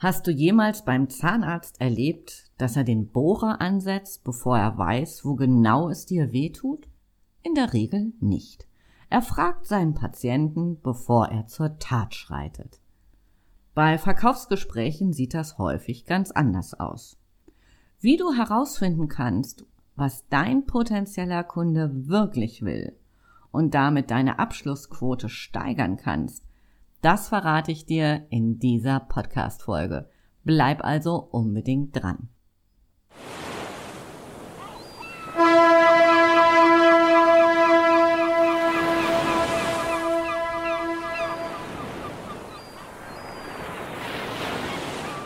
Hast du jemals beim Zahnarzt erlebt, dass er den Bohrer ansetzt, bevor er weiß, wo genau es dir weh tut? In der Regel nicht. Er fragt seinen Patienten, bevor er zur Tat schreitet. Bei Verkaufsgesprächen sieht das häufig ganz anders aus. Wie du herausfinden kannst, was dein potenzieller Kunde wirklich will und damit deine Abschlussquote steigern kannst, das verrate ich dir in dieser Podcast-Folge. Bleib also unbedingt dran.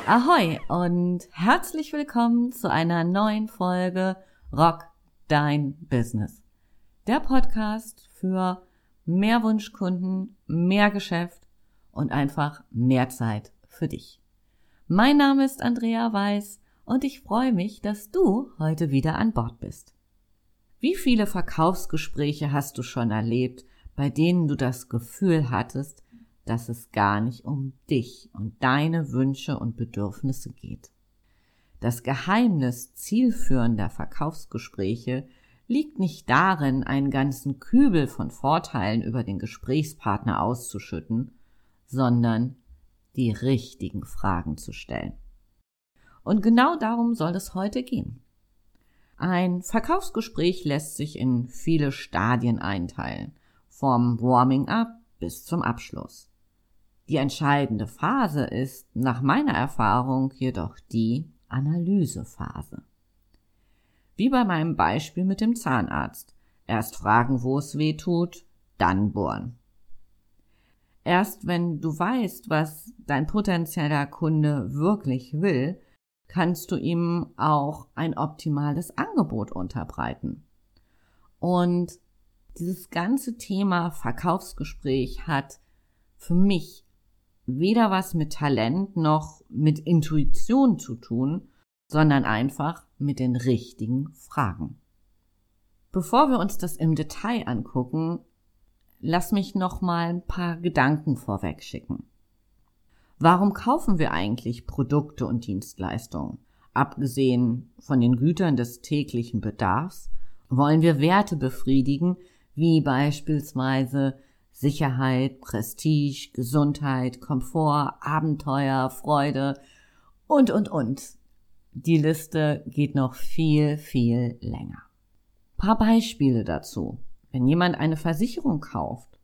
Ahoi und herzlich willkommen zu einer neuen Folge Rock Dein Business. Der Podcast für mehr Wunschkunden, mehr Geschäft und einfach mehr Zeit für dich. Mein Name ist Andrea Weiß und ich freue mich, dass du heute wieder an Bord bist. Wie viele Verkaufsgespräche hast du schon erlebt, bei denen du das Gefühl hattest, dass es gar nicht um dich und deine Wünsche und Bedürfnisse geht? Das Geheimnis zielführender Verkaufsgespräche liegt nicht darin, einen ganzen Kübel von Vorteilen über den Gesprächspartner auszuschütten, sondern die richtigen Fragen zu stellen. Und genau darum soll es heute gehen. Ein Verkaufsgespräch lässt sich in viele Stadien einteilen, vom Warming up bis zum Abschluss. Die entscheidende Phase ist nach meiner Erfahrung jedoch die Analysephase. Wie bei meinem Beispiel mit dem Zahnarzt. Erst fragen, wo es weh tut, dann bohren. Erst wenn du weißt, was dein potenzieller Kunde wirklich will, kannst du ihm auch ein optimales Angebot unterbreiten. Und dieses ganze Thema Verkaufsgespräch hat für mich weder was mit Talent noch mit Intuition zu tun, sondern einfach mit den richtigen Fragen. Bevor wir uns das im Detail angucken, lass mich noch mal ein paar Gedanken vorweg schicken. Warum kaufen wir eigentlich Produkte und Dienstleistungen? Abgesehen von den Gütern des täglichen Bedarfs wollen wir Werte befriedigen, wie beispielsweise Sicherheit, Prestige, Gesundheit, Komfort, Abenteuer, Freude und, und, und. Die Liste geht noch viel, viel länger. Paar Beispiele dazu. Wenn jemand eine Versicherung kauft,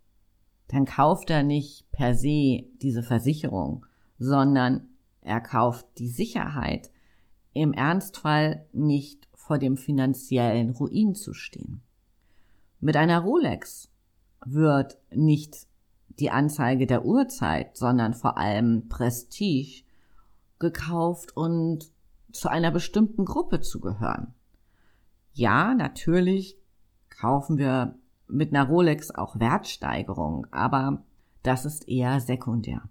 dann kauft er nicht per se diese Versicherung, sondern er kauft die Sicherheit, im Ernstfall nicht vor dem finanziellen Ruin zu stehen. Mit einer Rolex wird nicht die Anzeige der Uhrzeit, sondern vor allem Prestige gekauft und zu einer bestimmten Gruppe zu gehören. Ja, natürlich kaufen wir mit einer Rolex auch Wertsteigerung, aber das ist eher sekundär.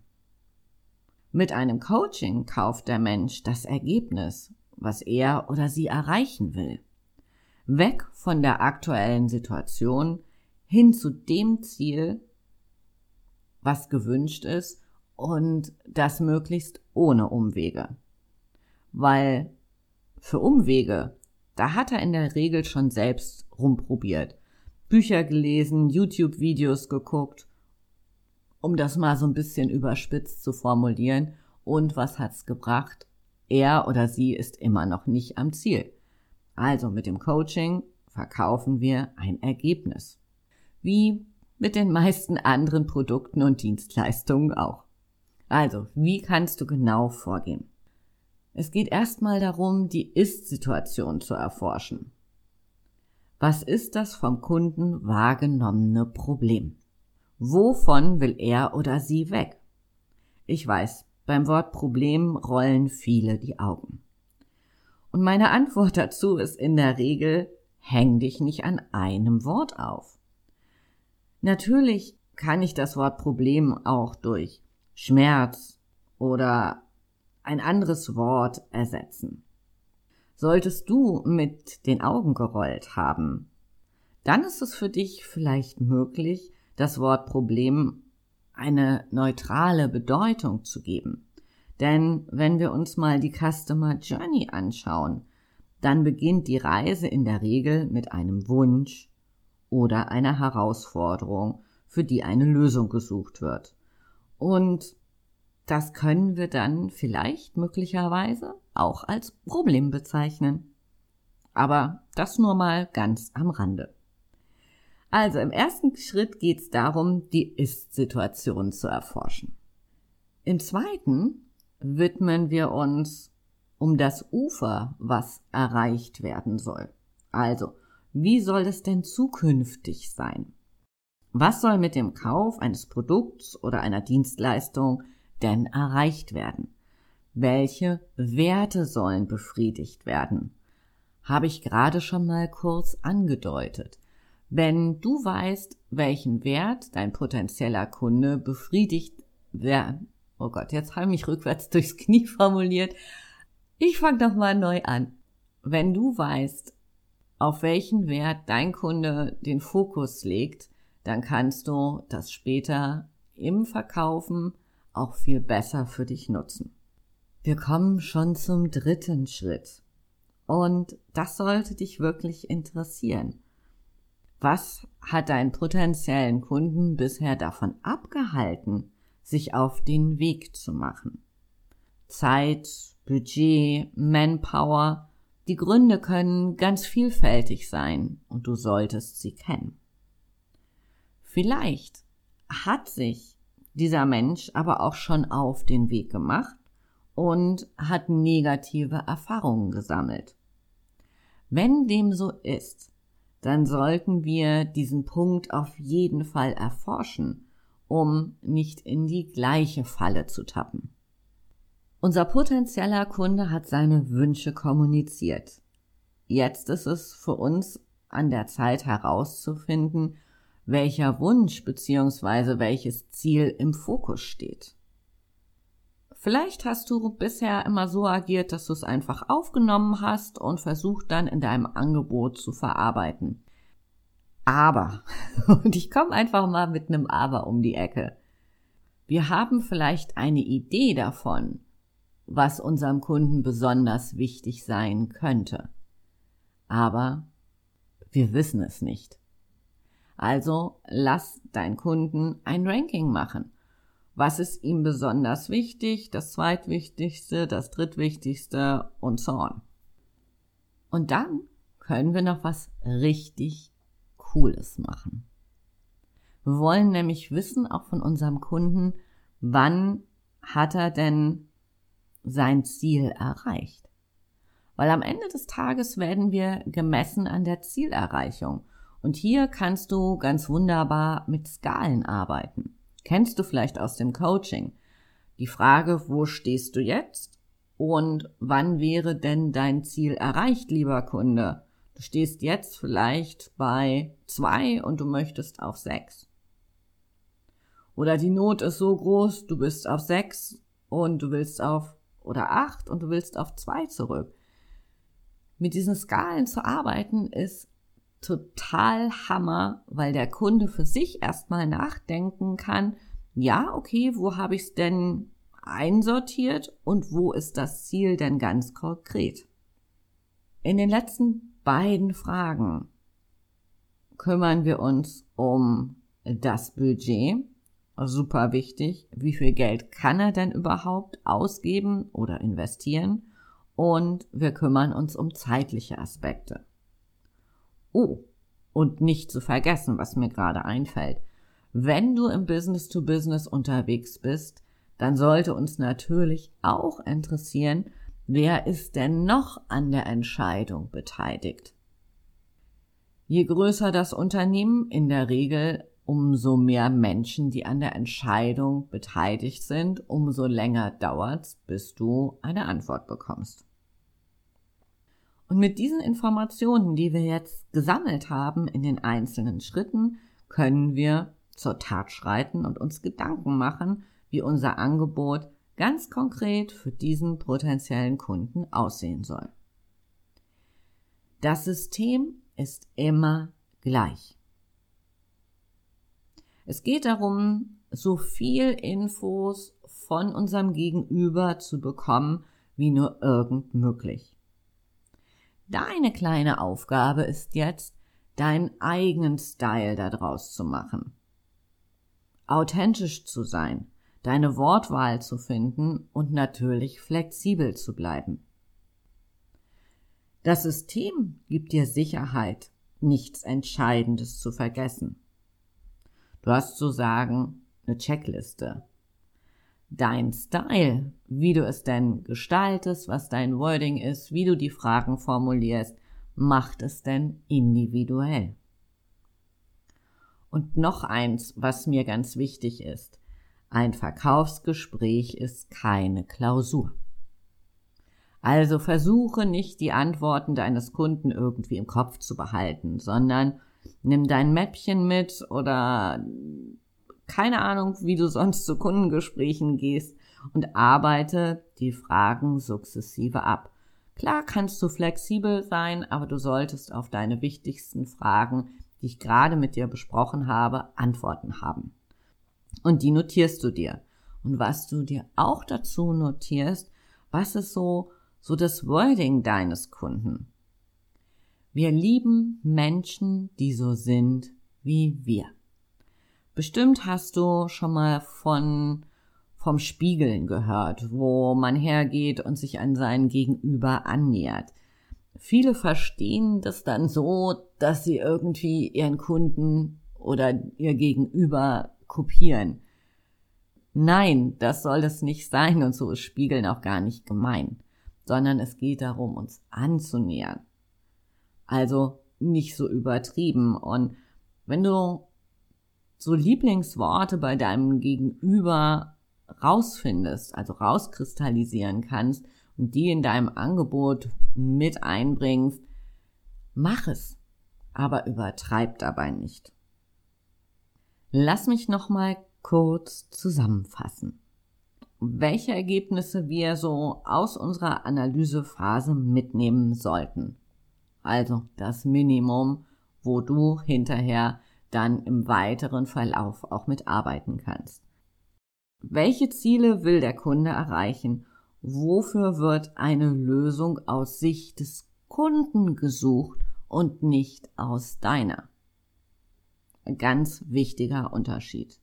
Mit einem Coaching kauft der Mensch das Ergebnis, was er oder sie erreichen will. Weg von der aktuellen Situation hin zu dem Ziel, was gewünscht ist und das möglichst ohne Umwege. Weil für Umwege, da hat er in der Regel schon selbst rumprobiert. Bücher gelesen, YouTube-Videos geguckt, um das mal so ein bisschen überspitzt zu formulieren. Und was hat's gebracht? Er oder sie ist immer noch nicht am Ziel. Also mit dem Coaching verkaufen wir ein Ergebnis. Wie mit den meisten anderen Produkten und Dienstleistungen auch. Also, wie kannst du genau vorgehen? Es geht erstmal darum, die Ist-Situation zu erforschen. Was ist das vom Kunden wahrgenommene Problem? Wovon will er oder sie weg? Ich weiß, beim Wort Problem rollen viele die Augen. Und meine Antwort dazu ist in der Regel, häng dich nicht an einem Wort auf. Natürlich kann ich das Wort Problem auch durch Schmerz oder ein anderes Wort ersetzen. Solltest du mit den Augen gerollt haben, dann ist es für dich vielleicht möglich, das Wort Problem eine neutrale Bedeutung zu geben. Denn wenn wir uns mal die Customer Journey anschauen, dann beginnt die Reise in der Regel mit einem Wunsch oder einer Herausforderung, für die eine Lösung gesucht wird. Und das können wir dann vielleicht möglicherweise auch als Problem bezeichnen. Aber das nur mal ganz am Rande. Also im ersten Schritt geht es darum, die Ist-Situation zu erforschen. Im zweiten widmen wir uns um das Ufer, was erreicht werden soll. Also, wie soll es denn zukünftig sein? Was soll mit dem Kauf eines Produkts oder einer Dienstleistung denn erreicht werden? Welche Werte sollen befriedigt werden? Habe ich gerade schon mal kurz angedeutet. Wenn du weißt, welchen Wert dein potenzieller Kunde befriedigt werden, oh Gott, jetzt habe ich mich rückwärts durchs Knie formuliert. Ich fange doch mal neu an. Wenn du weißt, auf welchen Wert dein Kunde den Fokus legt, dann kannst du das später im Verkaufen auch viel besser für dich nutzen. Wir kommen schon zum dritten Schritt. Und das sollte dich wirklich interessieren. Was hat deinen potenziellen Kunden bisher davon abgehalten, sich auf den Weg zu machen? Zeit, Budget, Manpower, die Gründe können ganz vielfältig sein und du solltest sie kennen. Vielleicht hat sich dieser Mensch aber auch schon auf den Weg gemacht und hat negative Erfahrungen gesammelt. Wenn dem so ist, dann sollten wir diesen Punkt auf jeden Fall erforschen, um nicht in die gleiche Falle zu tappen. Unser potenzieller Kunde hat seine Wünsche kommuniziert. Jetzt ist es für uns an der Zeit herauszufinden, welcher Wunsch bzw. welches Ziel im Fokus steht. Vielleicht hast du bisher immer so agiert, dass du es einfach aufgenommen hast und versucht dann in deinem Angebot zu verarbeiten. Aber, und ich komme einfach mal mit einem Aber um die Ecke. Wir haben vielleicht eine Idee davon, was unserem Kunden besonders wichtig sein könnte. Aber wir wissen es nicht. Also lass deinen Kunden ein Ranking machen was ist ihm besonders wichtig, das zweitwichtigste, das drittwichtigste und so on. Und dann können wir noch was richtig Cooles machen. Wir wollen nämlich wissen, auch von unserem Kunden, wann hat er denn sein Ziel erreicht. Weil am Ende des Tages werden wir gemessen an der Zielerreichung. Und hier kannst du ganz wunderbar mit Skalen arbeiten. Kennst du vielleicht aus dem Coaching? Die Frage, wo stehst du jetzt? Und wann wäre denn dein Ziel erreicht, lieber Kunde? Du stehst jetzt vielleicht bei zwei und du möchtest auf sechs. Oder die Not ist so groß, du bist auf sechs und du willst auf oder acht und du willst auf zwei zurück. Mit diesen Skalen zu arbeiten ist total Hammer, weil der Kunde für sich erstmal nachdenken kann, ja, okay, wo habe ich es denn einsortiert und wo ist das Ziel denn ganz konkret? In den letzten beiden Fragen kümmern wir uns um das Budget. Super wichtig. Wie viel Geld kann er denn überhaupt ausgeben oder investieren? Und wir kümmern uns um zeitliche Aspekte. Oh, und nicht zu vergessen, was mir gerade einfällt. Wenn du im Business to Business unterwegs bist, dann sollte uns natürlich auch interessieren, wer ist denn noch an der Entscheidung beteiligt. Je größer das Unternehmen, in der Regel umso mehr Menschen, die an der Entscheidung beteiligt sind, umso länger dauert's, bis du eine Antwort bekommst. Und mit diesen Informationen, die wir jetzt gesammelt haben in den einzelnen Schritten, können wir zur Tat schreiten und uns Gedanken machen, wie unser Angebot ganz konkret für diesen potenziellen Kunden aussehen soll. Das System ist immer gleich. Es geht darum, so viel Infos von unserem Gegenüber zu bekommen, wie nur irgend möglich. Deine kleine Aufgabe ist jetzt, deinen eigenen Style daraus zu machen. Authentisch zu sein, deine Wortwahl zu finden und natürlich flexibel zu bleiben. Das System gibt dir Sicherheit, nichts Entscheidendes zu vergessen. Du hast zu sagen eine Checkliste. Dein Style, wie du es denn gestaltest, was dein Wording ist, wie du die Fragen formulierst, macht es denn individuell. Und noch eins, was mir ganz wichtig ist. Ein Verkaufsgespräch ist keine Klausur. Also versuche nicht die Antworten deines Kunden irgendwie im Kopf zu behalten, sondern nimm dein Mäppchen mit oder keine Ahnung, wie du sonst zu Kundengesprächen gehst und arbeite die Fragen sukzessive ab. Klar kannst du flexibel sein, aber du solltest auf deine wichtigsten Fragen, die ich gerade mit dir besprochen habe, Antworten haben. Und die notierst du dir. Und was du dir auch dazu notierst, was ist so, so das Wording deines Kunden? Wir lieben Menschen, die so sind wie wir. Bestimmt hast du schon mal von vom Spiegeln gehört, wo man hergeht und sich an seinen Gegenüber annähert. Viele verstehen das dann so, dass sie irgendwie ihren Kunden oder ihr Gegenüber kopieren. Nein, das soll es nicht sein und so ist Spiegeln auch gar nicht gemein, sondern es geht darum, uns anzunähern. Also nicht so übertrieben und wenn du so Lieblingsworte bei deinem Gegenüber rausfindest, also rauskristallisieren kannst und die in deinem Angebot mit einbringst, mach es, aber übertreib dabei nicht. Lass mich noch mal kurz zusammenfassen, welche Ergebnisse wir so aus unserer Analysephase mitnehmen sollten. Also das Minimum, wo du hinterher dann im weiteren Verlauf auch mitarbeiten kannst. Welche Ziele will der Kunde erreichen? Wofür wird eine Lösung aus Sicht des Kunden gesucht und nicht aus deiner? Ein ganz wichtiger Unterschied.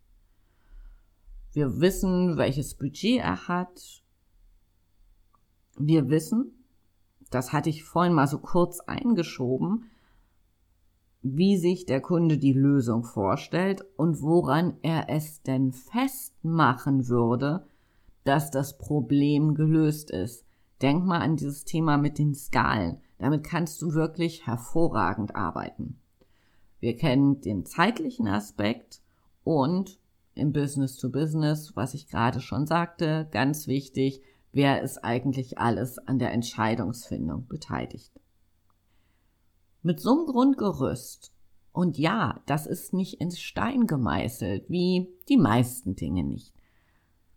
Wir wissen, welches Budget er hat. Wir wissen, das hatte ich vorhin mal so kurz eingeschoben, wie sich der Kunde die Lösung vorstellt und woran er es denn festmachen würde, dass das Problem gelöst ist. Denk mal an dieses Thema mit den Skalen. Damit kannst du wirklich hervorragend arbeiten. Wir kennen den zeitlichen Aspekt und im Business to Business, was ich gerade schon sagte, ganz wichtig, wer ist eigentlich alles an der Entscheidungsfindung beteiligt mit so einem Grundgerüst. Und ja, das ist nicht ins Stein gemeißelt, wie die meisten Dinge nicht.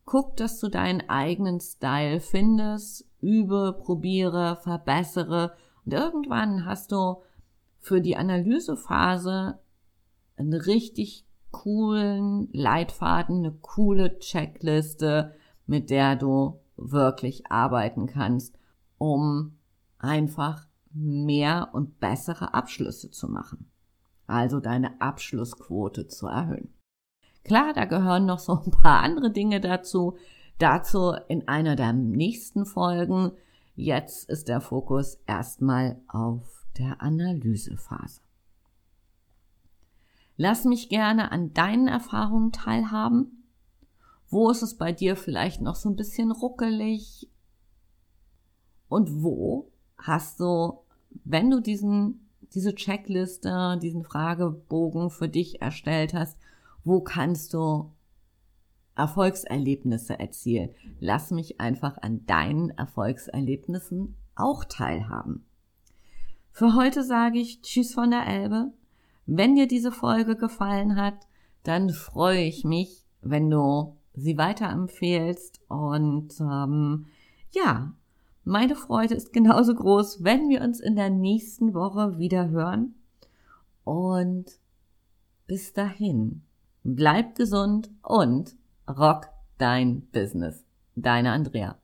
Guck, dass du deinen eigenen Style findest, übe, probiere, verbessere und irgendwann hast du für die Analysephase einen richtig coolen Leitfaden, eine coole Checkliste, mit der du wirklich arbeiten kannst, um einfach mehr und bessere Abschlüsse zu machen. Also deine Abschlussquote zu erhöhen. Klar, da gehören noch so ein paar andere Dinge dazu. Dazu in einer der nächsten Folgen. Jetzt ist der Fokus erstmal auf der Analysephase. Lass mich gerne an deinen Erfahrungen teilhaben. Wo ist es bei dir vielleicht noch so ein bisschen ruckelig? Und wo hast du, wenn du diesen, diese Checkliste, diesen Fragebogen für dich erstellt hast, wo kannst du Erfolgserlebnisse erzielen? Lass mich einfach an deinen Erfolgserlebnissen auch teilhaben. Für heute sage ich Tschüss von der Elbe. Wenn dir diese Folge gefallen hat, dann freue ich mich, wenn du sie weiterempfehlst und ähm, ja, meine Freude ist genauso groß, wenn wir uns in der nächsten Woche wieder hören. Und bis dahin, bleib gesund und rock dein Business. Deine Andrea.